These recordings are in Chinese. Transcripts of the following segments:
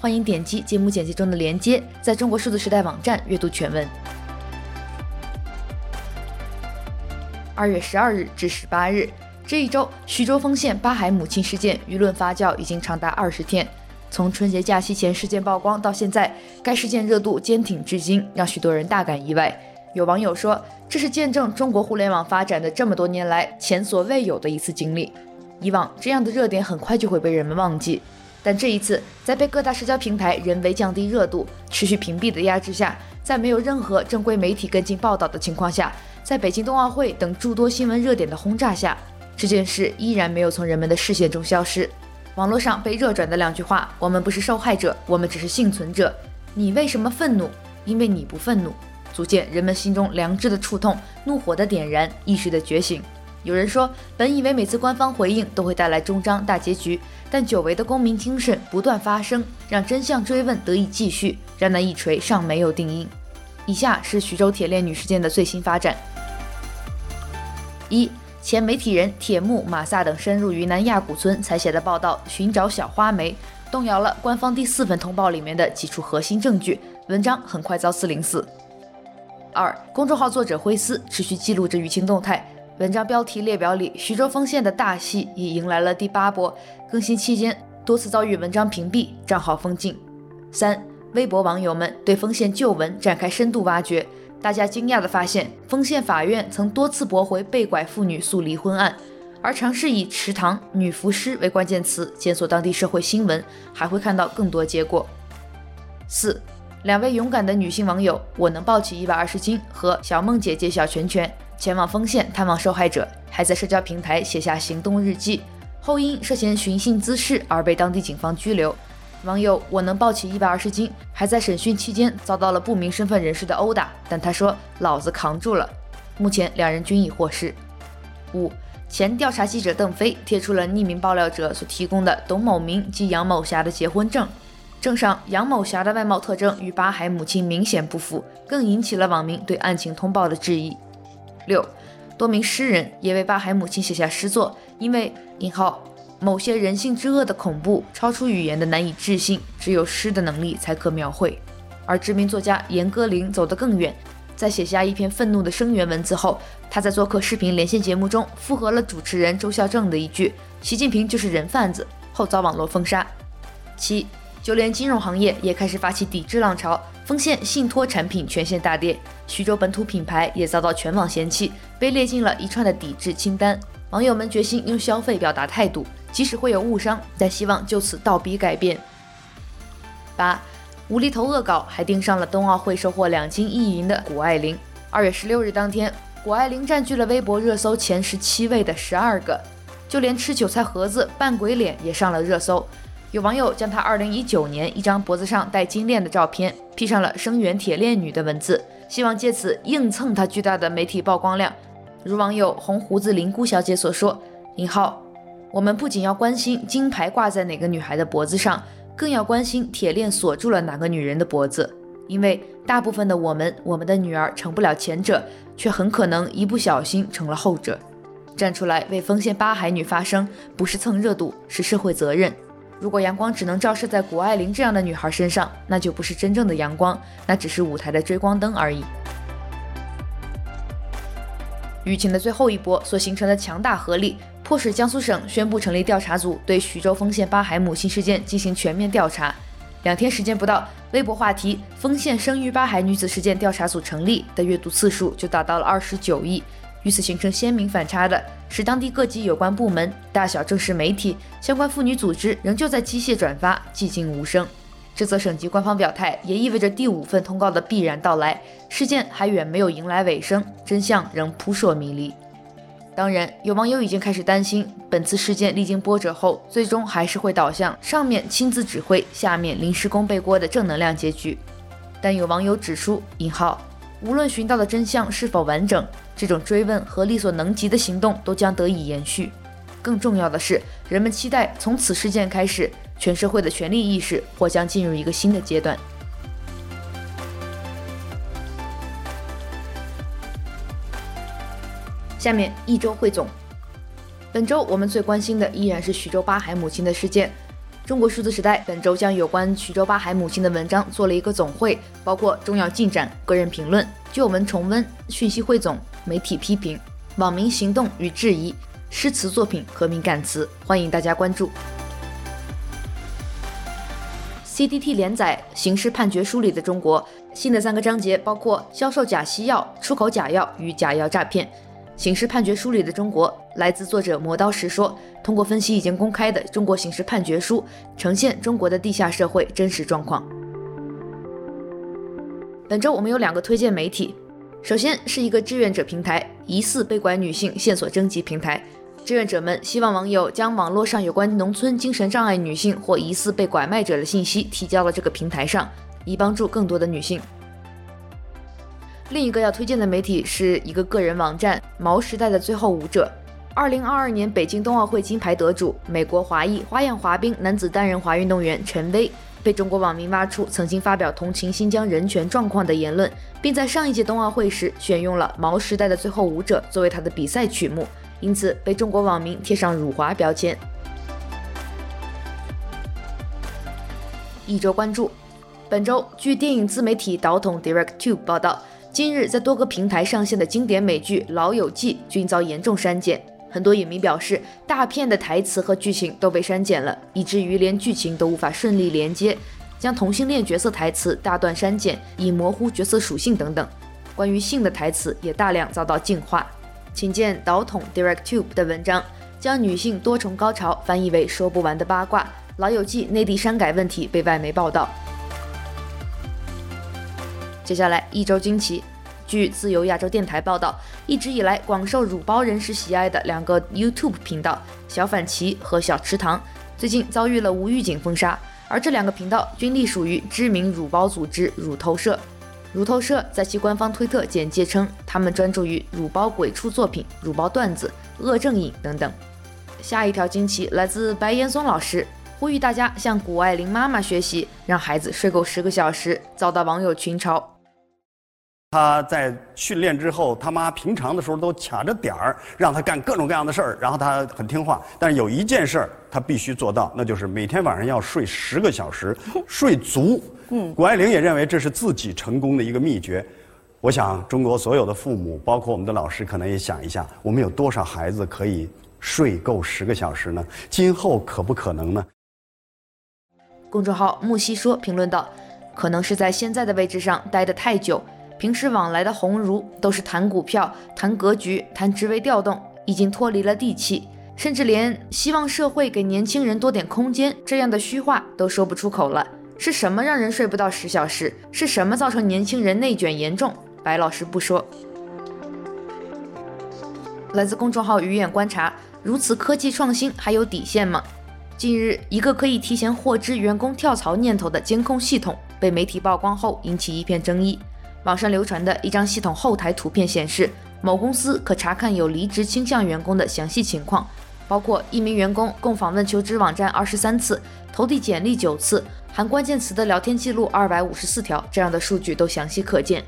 欢迎点击节目简介中的链接，在中国数字时代网站阅读全文。二月十二日至十八日，这一周，徐州丰县八孩母亲事件舆论发酵已经长达二十天。从春节假期前事件曝光到现在，该事件热度坚挺至今，让许多人大感意外。有网友说，这是见证中国互联网发展的这么多年来前所未有的一次经历。以往这样的热点很快就会被人们忘记，但这一次在被各大社交平台人为降低热度、持续屏蔽的压制下，在没有任何正规媒体跟进报道的情况下，在北京冬奥会等诸多新闻热点的轰炸下，这件事依然没有从人们的视线中消失。网络上被热转的两句话：“我们不是受害者，我们只是幸存者。”你为什么愤怒？因为你不愤怒，足见人们心中良知的触痛、怒火的点燃、意识的觉醒。有人说，本以为每次官方回应都会带来终章大结局，但久违的公民精神不断发声，让真相追问得以继续，让那一锤尚没有定音。以下是徐州铁链女事件的最新发展：一、前媒体人铁木马萨等深入云南亚古村采写的报道《寻找小花梅》，动摇了官方第四份通报里面的几处核心证据，文章很快遭四零四。二、公众号作者辉思持续记录着舆情动态。文章标题列表里，徐州丰县的大戏已迎来了第八波更新期间，多次遭遇文章屏蔽、账号封禁。三、微博网友们对丰县旧闻展开深度挖掘，大家惊讶地发现，丰县法院曾多次驳回被拐妇女诉离婚案，而尝试以池塘女浮尸为关键词检索当地社会新闻，还会看到更多结果。四、两位勇敢的女性网友，我能抱起一百二十斤和小梦姐姐小拳拳。前往丰县探望受害者，还在社交平台写下行动日记，后因涉嫌寻衅滋事而被当地警方拘留。网友我能抱起一百二十斤，还在审讯期间遭到了不明身份人士的殴打，但他说老子扛住了。目前两人均已获释。五前调查记者邓飞贴出了匿名爆料者所提供的董某明及杨某霞的结婚证，证上杨某霞的外貌特征与八海母亲明显不符，更引起了网民对案情通报的质疑。六，多名诗人也为八海母亲写下诗作，因为引号某些人性之恶的恐怖超出语言的难以置信，只有诗的能力才可描绘。而知名作家严歌苓走得更远，在写下一篇愤怒的声援文字后，他在做客视频连线节目中附和了主持人周孝正的一句“习近平就是人贩子”，后遭网络封杀。七，就连金融行业也开始发起抵制浪潮。丰县信托产品全线大跌，徐州本土品牌也遭到全网嫌弃，被列进了一串的抵制清单。网友们决心用消费表达态度，即使会有误伤，但希望就此倒逼改变。八，无厘头恶搞还盯上了冬奥会收获两金一银的谷爱凌。二月十六日当天，谷爱凌占据了微博热搜前十七位的十二个，就连吃韭菜盒子扮鬼脸也上了热搜。有网友将她2019年一张脖子上戴金链的照片 P 上了“声援铁链女”的文字，希望借此硬蹭她巨大的媒体曝光量。如网友红胡子林姑小姐所说：“引号，我们不仅要关心金牌挂在哪个女孩的脖子上，更要关心铁链锁住了哪个女人的脖子，因为大部分的我们，我们的女儿成不了前者，却很可能一不小心成了后者。站出来为丰县八孩女发声，不是蹭热度，是社会责任。”如果阳光只能照射在谷爱凌这样的女孩身上，那就不是真正的阳光，那只是舞台的追光灯而已。舆情的最后一波所形成的强大合力，迫使江苏省宣布成立调查组，对徐州丰县八孩母亲事件进行全面调查。两天时间不到，微博话题“丰县生育八孩女子事件调查组成立”的阅读次数就达到了二十九亿。与此形成鲜明反差的是，当地各级有关部门、大小正式媒体、相关妇女组织仍旧在机械转发，寂静无声。这则省级官方表态也意味着第五份通告的必然到来。事件还远没有迎来尾声，真相仍扑朔迷离。当然，有网友已经开始担心，本次事件历经波折后，最终还是会导向上面亲自指挥，下面临时工背锅的正能量结局。但有网友指出（引号）无论寻到的真相是否完整，这种追问和力所能及的行动都将得以延续。更重要的是，人们期待从此事件开始，全社会的权利意识或将进入一个新的阶段。下面一周汇总，本周我们最关心的依然是徐州八海母亲的事件。中国数字时代本周将有关徐州八海母亲的文章做了一个总汇，包括重要进展、个人评论、旧闻重温、讯息汇总、媒体批评、网民行动与质疑。诗词作品和敏感词，欢迎大家关注。CDT 连载《刑事判决书里的中国》，新的三个章节包括销售假西药、出口假药与假药诈骗。《刑事判决书里的中国》来自作者磨刀石说，通过分析已经公开的中国刑事判决书，呈现中国的地下社会真实状况。本周我们有两个推荐媒体，首先是一个志愿者平台，疑似被拐女性线索征集平台。志愿者们希望网友将网络上有关农村精神障碍女性或疑似被拐卖者的信息提交到这个平台上，以帮助更多的女性。另一个要推荐的媒体是一个个人网站“毛时代的最后舞者”。二零二二年北京冬奥会金牌得主、美国华裔花样滑冰男子单人滑运动员陈薇，被中国网民挖出曾经发表同情新疆人权状况的言论，并在上一届冬奥会时选用了《毛时代的最后舞者》作为他的比赛曲目。因此被中国网民贴上辱华标签。一周关注，本周据电影自媒体导统 DirectTube 报道，近日在多个平台上线的经典美剧《老友记》均遭严重删减。很多影迷表示，大片的台词和剧情都被删减了，以至于连剧情都无法顺利连接，将同性恋角色台词大段删减，以模糊角色属性等等。关于性的台词也大量遭到净化。请见导统 DirectTube 的文章，将女性多重高潮翻译为说不完的八卦。老友记内地删改问题被外媒报道。接下来一周惊奇，据自由亚洲电台报道，一直以来广受乳包人士喜爱的两个 YouTube 频道小反旗和小池塘，最近遭遇了无预警封杀，而这两个频道均隶属于知名乳包组织乳头社。乳头社在其官方推特简介称，他们专注于乳包鬼畜作品、乳包段子、恶正瘾等等。下一条惊奇来自白岩松老师，呼吁大家向谷爱凌妈妈学习，让孩子睡够十个小时，遭到网友群嘲。他在训练之后，他妈平常的时候都卡着点儿，让他干各种各样的事儿，然后他很听话。但是有一件事儿他必须做到，那就是每天晚上要睡十个小时，睡足。嗯，谷爱凌也认为这是自己成功的一个秘诀。我想，中国所有的父母，包括我们的老师，可能也想一下，我们有多少孩子可以睡够十个小时呢？今后可不可能呢？公众号木西说评论道：“可能是在现在的位置上待得太久。”平时往来的鸿儒都是谈股票、谈格局、谈职位调动，已经脱离了地气，甚至连希望社会给年轻人多点空间这样的虚话都说不出口了。是什么让人睡不到十小时？是什么造成年轻人内卷严重？白老师不说。来自公众号鱼眼观察，如此科技创新还有底线吗？近日，一个可以提前获知员工跳槽念头的监控系统被媒体曝光后，引起一片争议。网上流传的一张系统后台图片显示，某公司可查看有离职倾向员工的详细情况，包括一名员工共访问求职网站二十三次，投递简历九次，含关键词的聊天记录二百五十四条，这样的数据都详细可见。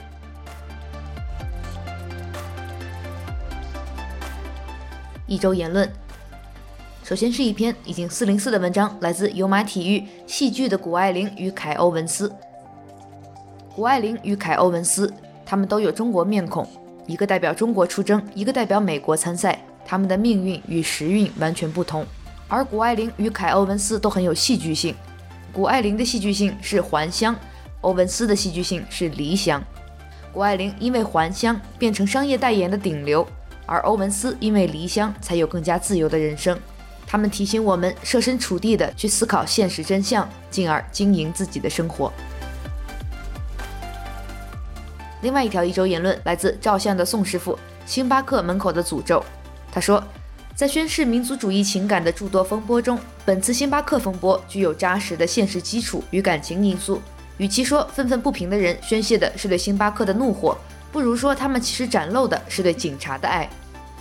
一周言论，首先是一篇已经四零四的文章，来自有马体育，戏剧的谷爱凌与凯欧文斯。谷爱凌与凯欧文斯，他们都有中国面孔，一个代表中国出征，一个代表美国参赛，他们的命运与时运完全不同。而谷爱凌与凯欧文斯都很有戏剧性，谷爱凌的戏剧性是还乡，欧文斯的戏剧性是离乡。谷爱凌因为还乡变成商业代言的顶流，而欧文斯因为离乡才有更加自由的人生。他们提醒我们设身处地的去思考现实真相，进而经营自己的生活。另外一条一周言论来自照相的宋师傅，星巴克门口的诅咒。他说，在宣示民族主义情感的诸多风波中，本次星巴克风波具有扎实的现实基础与感情因素。与其说愤愤不平的人宣泄的是对星巴克的怒火，不如说他们其实展露的是对警察的爱。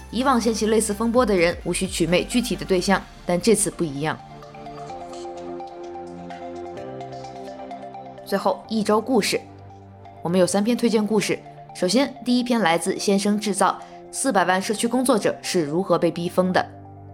以往掀起类似风波的人无需取媚具体的对象，但这次不一样。最后一周故事，我们有三篇推荐故事。首先，第一篇来自《先生制造》，四百万社区工作者是如何被逼疯的。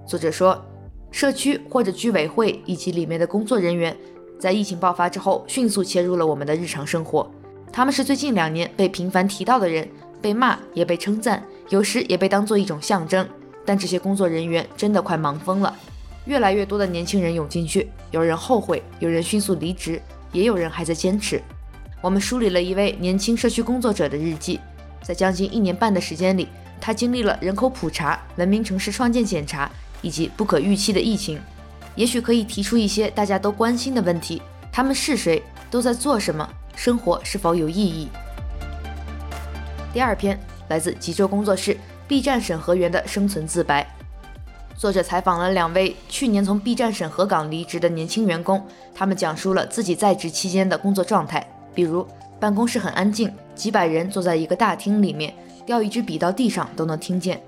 作者说，社区或者居委会以及里面的工作人员，在疫情爆发之后，迅速切入了我们的日常生活。他们是最近两年被频繁提到的人，被骂也被称赞。有时也被当作一种象征，但这些工作人员真的快忙疯了。越来越多的年轻人涌进去，有人后悔，有人迅速离职，也有人还在坚持。我们梳理了一位年轻社区工作者的日记，在将近一年半的时间里，他经历了人口普查、文明城市创建检查以及不可预期的疫情。也许可以提出一些大家都关心的问题：他们是谁？都在做什么？生活是否有意义？第二篇。来自极昼工作室 B 站审核员的生存自白。作者采访了两位去年从 B 站审核岗离职的年轻员工，他们讲述了自己在职期间的工作状态，比如办公室很安静，几百人坐在一个大厅里面，掉一支笔到地上都能听见。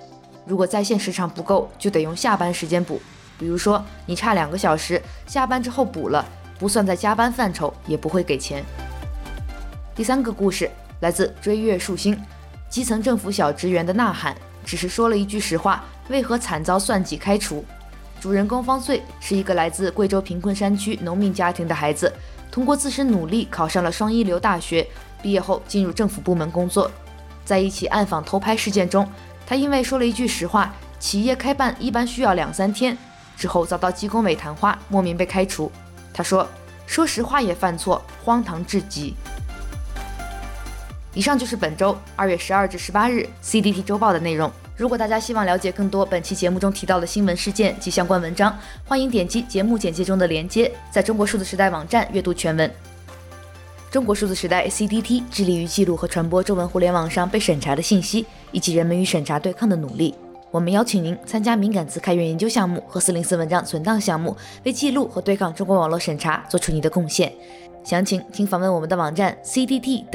如果在线时长不够，就得用下班时间补。比如说你差两个小时，下班之后补了，不算在加班范畴，也不会给钱。第三个故事来自追月数星。基层政府小职员的呐喊，只是说了一句实话，为何惨遭算计开除？主人公方穗是一个来自贵州贫困山区农民家庭的孩子，通过自身努力考上了双一流大学，毕业后进入政府部门工作。在一起暗访偷拍事件中，他因为说了一句实话，企业开办一般需要两三天，之后遭到纪工委谈话，莫名被开除。他说：“说实话也犯错，荒唐至极。”以上就是本周二月十二至十八日 CDT 周报的内容。如果大家希望了解更多本期节目中提到的新闻事件及相关文章，欢迎点击节目简介中的链接，在中国数字时代网站阅读全文。中国数字时代 CDT 致力于记录和传播中文互联网上被审查的信息，以及人们与审查对抗的努力。我们邀请您参加敏感词开源研究项目和四零四文章存档项目，为记录和对抗中国网络审查做出你的贡献。详情请访问我们的网站 cdt.media。